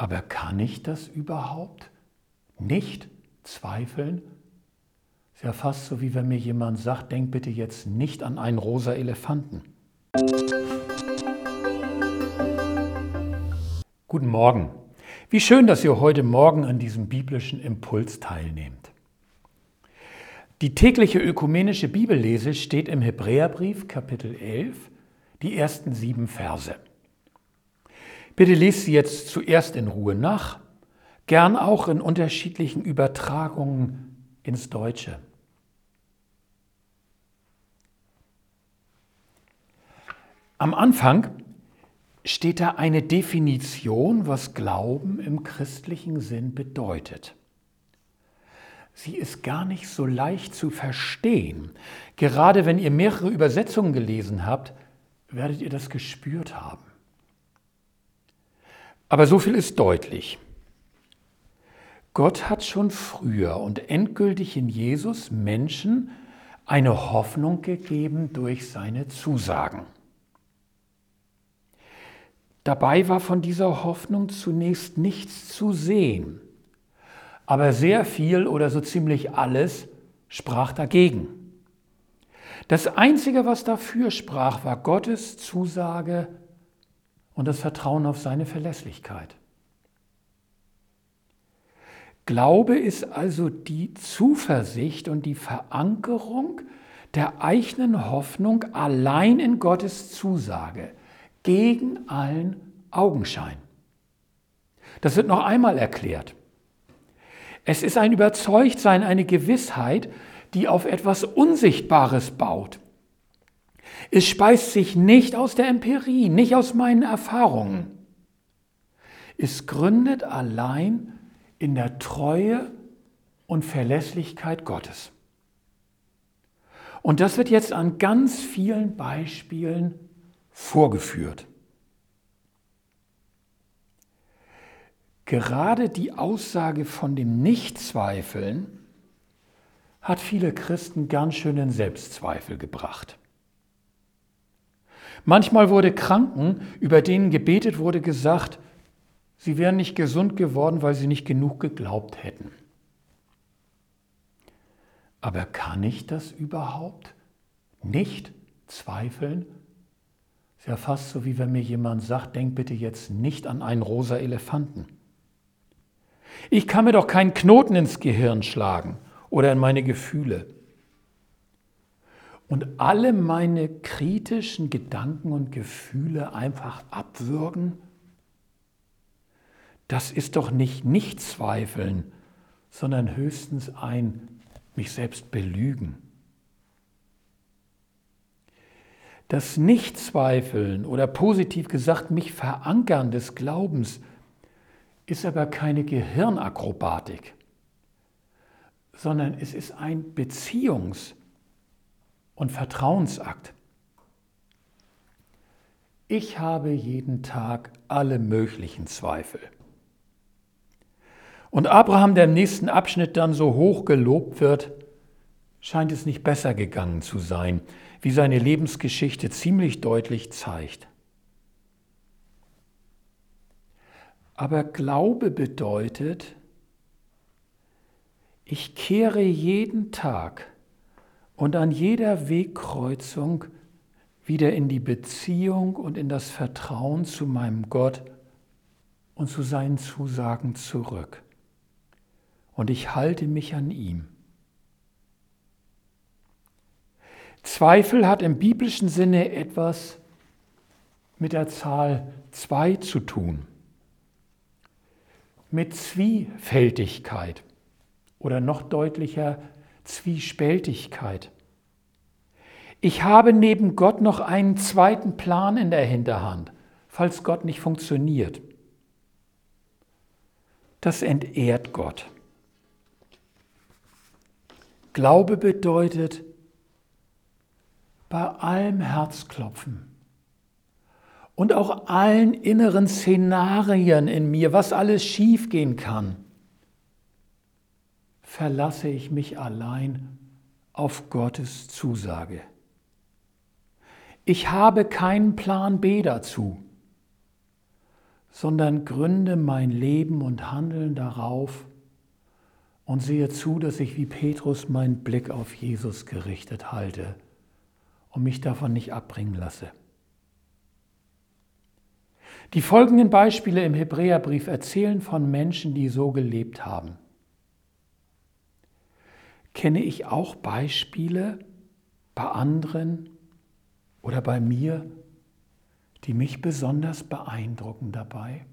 Aber kann ich das überhaupt? Nicht zweifeln? Ist ja fast so, wie wenn mir jemand sagt, denk bitte jetzt nicht an einen rosa Elefanten. Guten Morgen. Wie schön, dass ihr heute Morgen an diesem biblischen Impuls teilnehmt. Die tägliche ökumenische Bibellese steht im Hebräerbrief Kapitel 11, die ersten sieben Verse. Bitte lest sie jetzt zuerst in Ruhe nach, gern auch in unterschiedlichen Übertragungen ins Deutsche. Am Anfang steht da eine Definition, was Glauben im christlichen Sinn bedeutet. Sie ist gar nicht so leicht zu verstehen. Gerade wenn ihr mehrere Übersetzungen gelesen habt, werdet ihr das gespürt haben. Aber so viel ist deutlich. Gott hat schon früher und endgültig in Jesus Menschen eine Hoffnung gegeben durch seine Zusagen. Dabei war von dieser Hoffnung zunächst nichts zu sehen, aber sehr viel oder so ziemlich alles sprach dagegen. Das Einzige, was dafür sprach, war Gottes Zusage und das Vertrauen auf seine Verlässlichkeit. Glaube ist also die Zuversicht und die Verankerung der eigenen Hoffnung allein in Gottes Zusage, gegen allen Augenschein. Das wird noch einmal erklärt. Es ist ein Überzeugtsein, eine Gewissheit, die auf etwas Unsichtbares baut. Es speist sich nicht aus der Empirie, nicht aus meinen Erfahrungen. Es gründet allein in der Treue und Verlässlichkeit Gottes. Und das wird jetzt an ganz vielen Beispielen vorgeführt. Gerade die Aussage von dem Nichtzweifeln hat viele Christen ganz schön in Selbstzweifel gebracht. Manchmal wurde Kranken, über denen gebetet wurde, gesagt, sie wären nicht gesund geworden, weil sie nicht genug geglaubt hätten. Aber kann ich das überhaupt? Nicht zweifeln? Ist ja fast so, wie wenn mir jemand sagt, denk bitte jetzt nicht an einen rosa Elefanten. Ich kann mir doch keinen Knoten ins Gehirn schlagen oder in meine Gefühle und alle meine kritischen Gedanken und Gefühle einfach abwürgen? Das ist doch nicht Nichtzweifeln, sondern höchstens ein mich selbst belügen. Das Nichtzweifeln oder positiv gesagt mich verankern des Glaubens ist aber keine Gehirnakrobatik, sondern es ist ein Beziehungs- und Vertrauensakt. Ich habe jeden Tag alle möglichen Zweifel. Und Abraham, der im nächsten Abschnitt dann so hoch gelobt wird, scheint es nicht besser gegangen zu sein, wie seine Lebensgeschichte ziemlich deutlich zeigt. Aber Glaube bedeutet, ich kehre jeden Tag und an jeder Wegkreuzung wieder in die Beziehung und in das Vertrauen zu meinem Gott und zu seinen Zusagen zurück. Und ich halte mich an ihm. Zweifel hat im biblischen Sinne etwas mit der Zahl 2 zu tun, mit Zwiefältigkeit oder noch deutlicher Zwiespältigkeit. Ich habe neben Gott noch einen zweiten Plan in der Hinterhand, falls Gott nicht funktioniert. Das entehrt Gott. Glaube bedeutet, bei allem Herzklopfen und auch allen inneren Szenarien in mir, was alles schiefgehen kann, verlasse ich mich allein auf Gottes Zusage. Ich habe keinen Plan B dazu, sondern gründe mein Leben und Handeln darauf und sehe zu, dass ich wie Petrus meinen Blick auf Jesus gerichtet halte und mich davon nicht abbringen lasse. Die folgenden Beispiele im Hebräerbrief erzählen von Menschen, die so gelebt haben. Kenne ich auch Beispiele bei anderen oder bei mir, die mich besonders beeindrucken dabei?